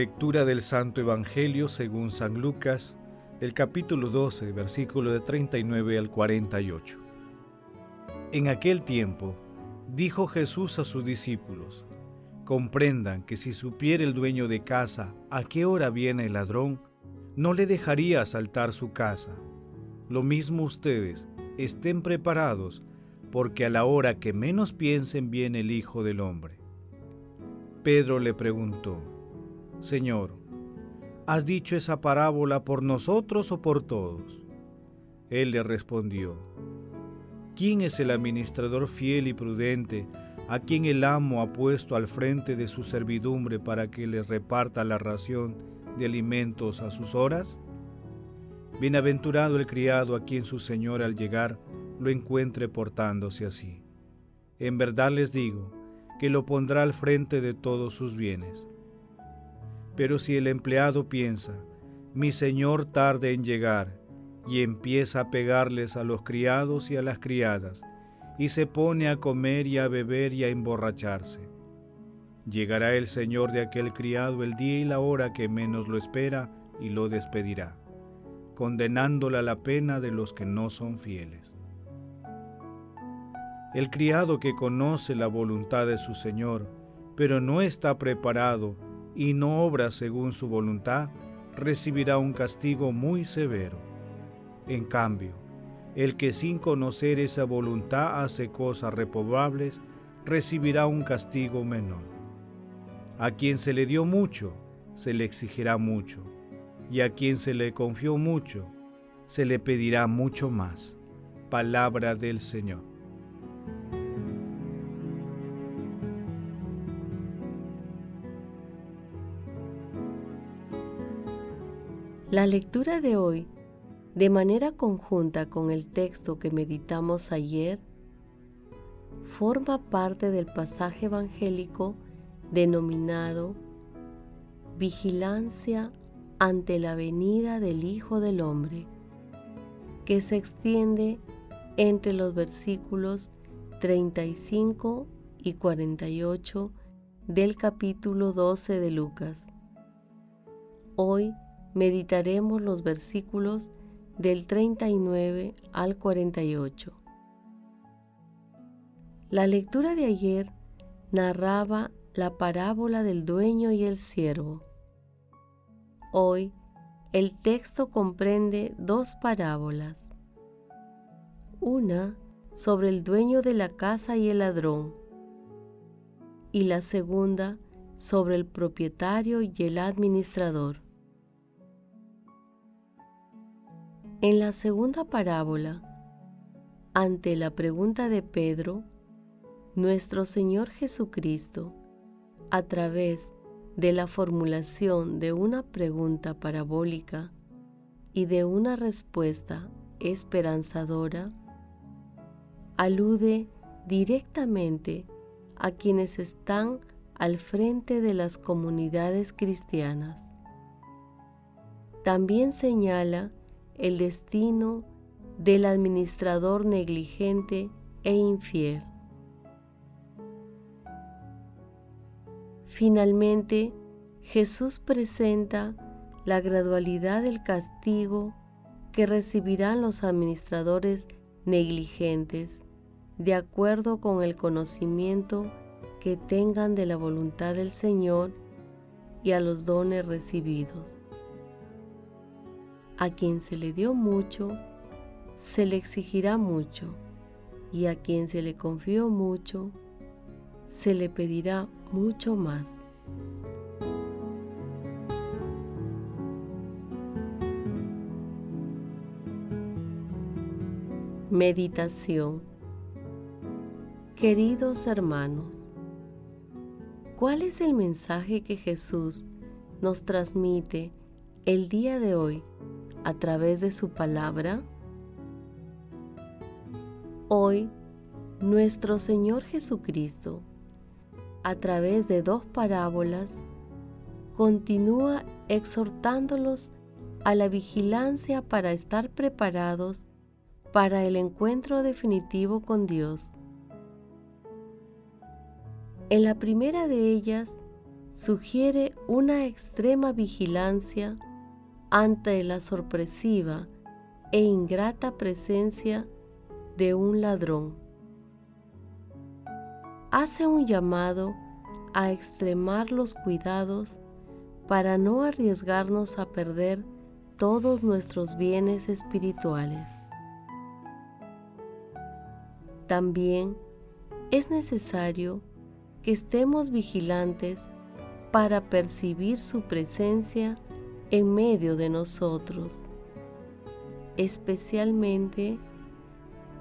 Lectura del Santo Evangelio según San Lucas, del capítulo 12, versículo de 39 al 48. En aquel tiempo, dijo Jesús a sus discípulos, comprendan que si supiera el dueño de casa a qué hora viene el ladrón, no le dejaría asaltar su casa. Lo mismo ustedes, estén preparados, porque a la hora que menos piensen viene el Hijo del Hombre. Pedro le preguntó, Señor, ¿has dicho esa parábola por nosotros o por todos? Él le respondió, ¿quién es el administrador fiel y prudente a quien el amo ha puesto al frente de su servidumbre para que les reparta la ración de alimentos a sus horas? Bienaventurado el criado a quien su señor al llegar lo encuentre portándose así. En verdad les digo que lo pondrá al frente de todos sus bienes. Pero si el empleado piensa, mi señor tarde en llegar, y empieza a pegarles a los criados y a las criadas, y se pone a comer y a beber y a emborracharse. Llegará el señor de aquel criado el día y la hora que menos lo espera y lo despedirá, condenándole a la pena de los que no son fieles. El criado que conoce la voluntad de su señor, pero no está preparado y no obra según su voluntad, recibirá un castigo muy severo. En cambio, el que sin conocer esa voluntad hace cosas reprobables, recibirá un castigo menor. A quien se le dio mucho, se le exigirá mucho, y a quien se le confió mucho, se le pedirá mucho más. Palabra del Señor. La lectura de hoy, de manera conjunta con el texto que meditamos ayer, forma parte del pasaje evangélico denominado Vigilancia ante la venida del Hijo del Hombre, que se extiende entre los versículos 35 y 48 del capítulo 12 de Lucas. Hoy meditaremos los versículos del 39 al 48. La lectura de ayer narraba la parábola del dueño y el siervo. Hoy el texto comprende dos parábolas. Una sobre el dueño de la casa y el ladrón y la segunda sobre el propietario y el administrador. En la segunda parábola, ante la pregunta de Pedro, nuestro Señor Jesucristo, a través de la formulación de una pregunta parabólica y de una respuesta esperanzadora, alude directamente a quienes están al frente de las comunidades cristianas. También señala el destino del administrador negligente e infiel. Finalmente, Jesús presenta la gradualidad del castigo que recibirán los administradores negligentes de acuerdo con el conocimiento que tengan de la voluntad del Señor y a los dones recibidos. A quien se le dio mucho, se le exigirá mucho, y a quien se le confió mucho, se le pedirá mucho más. Meditación Queridos hermanos, ¿cuál es el mensaje que Jesús nos transmite el día de hoy a través de su palabra? Hoy, nuestro Señor Jesucristo, a través de dos parábolas, continúa exhortándolos a la vigilancia para estar preparados para el encuentro definitivo con Dios. En la primera de ellas sugiere una extrema vigilancia ante la sorpresiva e ingrata presencia de un ladrón. Hace un llamado a extremar los cuidados para no arriesgarnos a perder todos nuestros bienes espirituales. También es necesario que estemos vigilantes para percibir su presencia en medio de nosotros, especialmente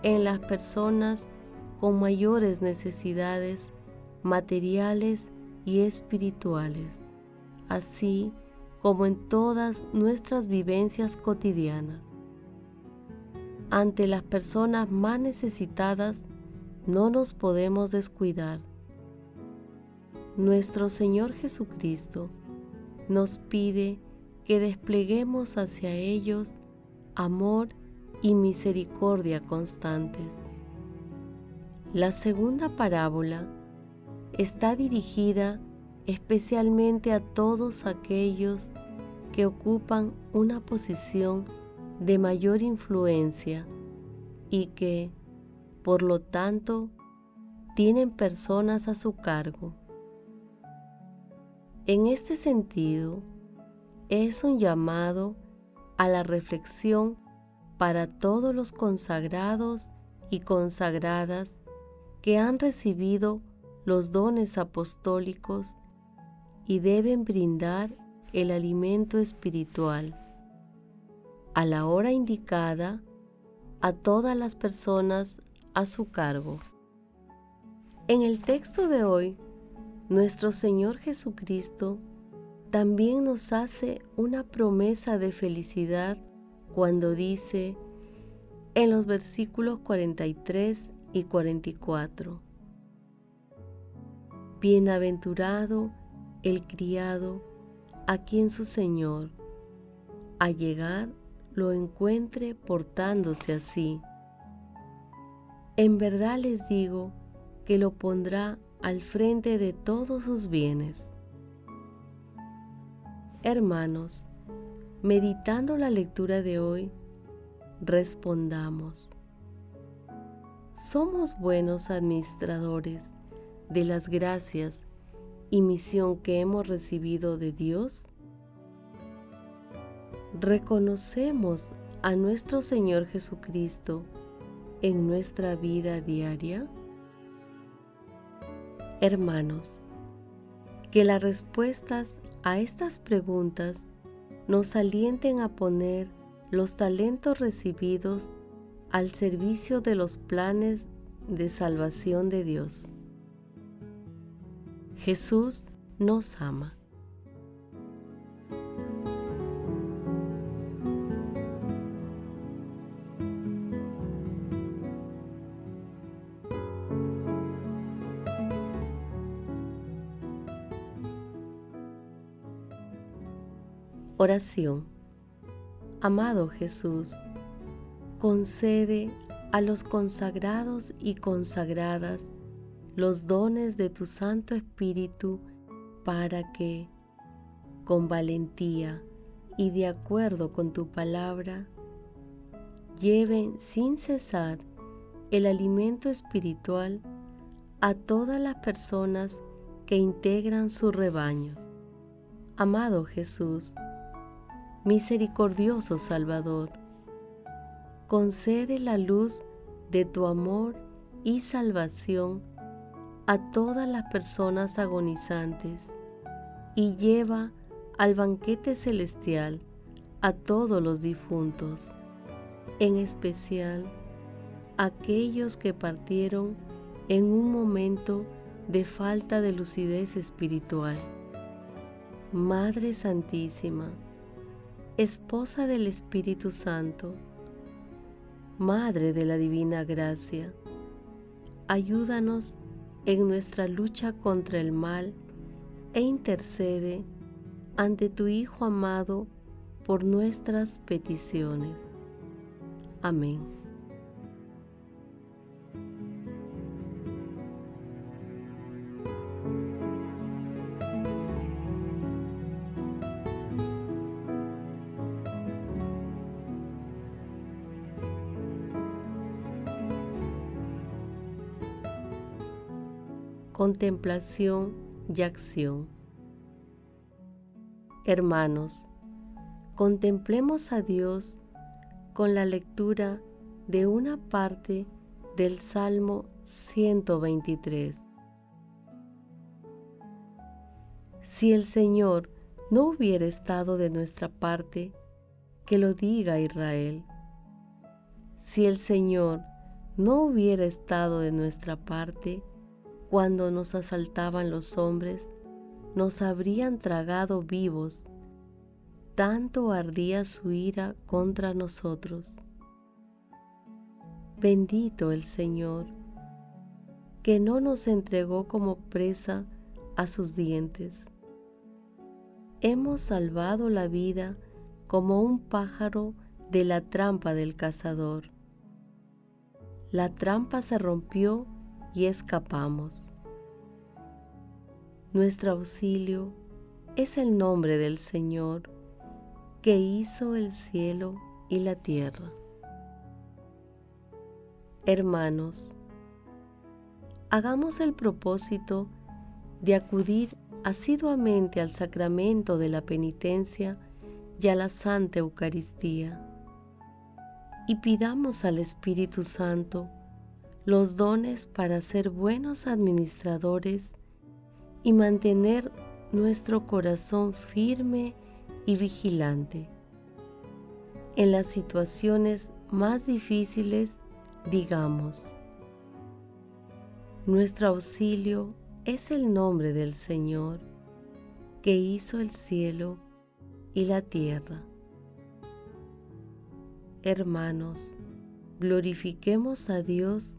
en las personas con mayores necesidades materiales y espirituales, así como en todas nuestras vivencias cotidianas ante las personas más necesitadas no nos podemos descuidar. Nuestro Señor Jesucristo nos pide que despleguemos hacia ellos amor y misericordia constantes. La segunda parábola está dirigida especialmente a todos aquellos que ocupan una posición de mayor influencia y que, por lo tanto, tienen personas a su cargo. En este sentido, es un llamado a la reflexión para todos los consagrados y consagradas que han recibido los dones apostólicos y deben brindar el alimento espiritual a la hora indicada a todas las personas a su cargo. En el texto de hoy, nuestro Señor Jesucristo también nos hace una promesa de felicidad cuando dice en los versículos 43 y 44, Bienaventurado el criado a quien su Señor, a llegar lo encuentre portándose así. En verdad les digo que lo pondrá al frente de todos sus bienes. Hermanos, meditando la lectura de hoy, respondamos. ¿Somos buenos administradores de las gracias y misión que hemos recibido de Dios? ¿Reconocemos a nuestro Señor Jesucristo en nuestra vida diaria? Hermanos, que las respuestas a estas preguntas nos alienten a poner los talentos recibidos al servicio de los planes de salvación de Dios. Jesús nos ama. Oración. Amado Jesús, concede a los consagrados y consagradas los dones de tu Santo Espíritu para que, con valentía y de acuerdo con tu palabra, lleven sin cesar el alimento espiritual a todas las personas que integran sus rebaños. Amado Jesús, misericordioso Salvador, concede la luz de tu amor y salvación a todas las personas agonizantes y lleva al banquete celestial a todos los difuntos, en especial aquellos que partieron en un momento de falta de lucidez espiritual. Madre Santísima, Esposa del Espíritu Santo, Madre de la Divina Gracia, ayúdanos en nuestra lucha contra el mal e intercede ante tu Hijo amado por nuestras peticiones. Amén. Contemplación y acción. Hermanos, contemplemos a Dios con la lectura de una parte del Salmo 123. Si el Señor no hubiera estado de nuestra parte, que lo diga Israel. Si el Señor no hubiera estado de nuestra parte, cuando nos asaltaban los hombres, nos habrían tragado vivos tanto ardía su ira contra nosotros. Bendito el Señor, que no nos entregó como presa a sus dientes. Hemos salvado la vida como un pájaro de la trampa del cazador. La trampa se rompió y escapamos. Nuestro auxilio es el nombre del Señor que hizo el cielo y la tierra. Hermanos, hagamos el propósito de acudir asiduamente al sacramento de la penitencia y a la Santa Eucaristía y pidamos al Espíritu Santo los dones para ser buenos administradores y mantener nuestro corazón firme y vigilante. En las situaciones más difíciles, digamos, nuestro auxilio es el nombre del Señor que hizo el cielo y la tierra. Hermanos, glorifiquemos a Dios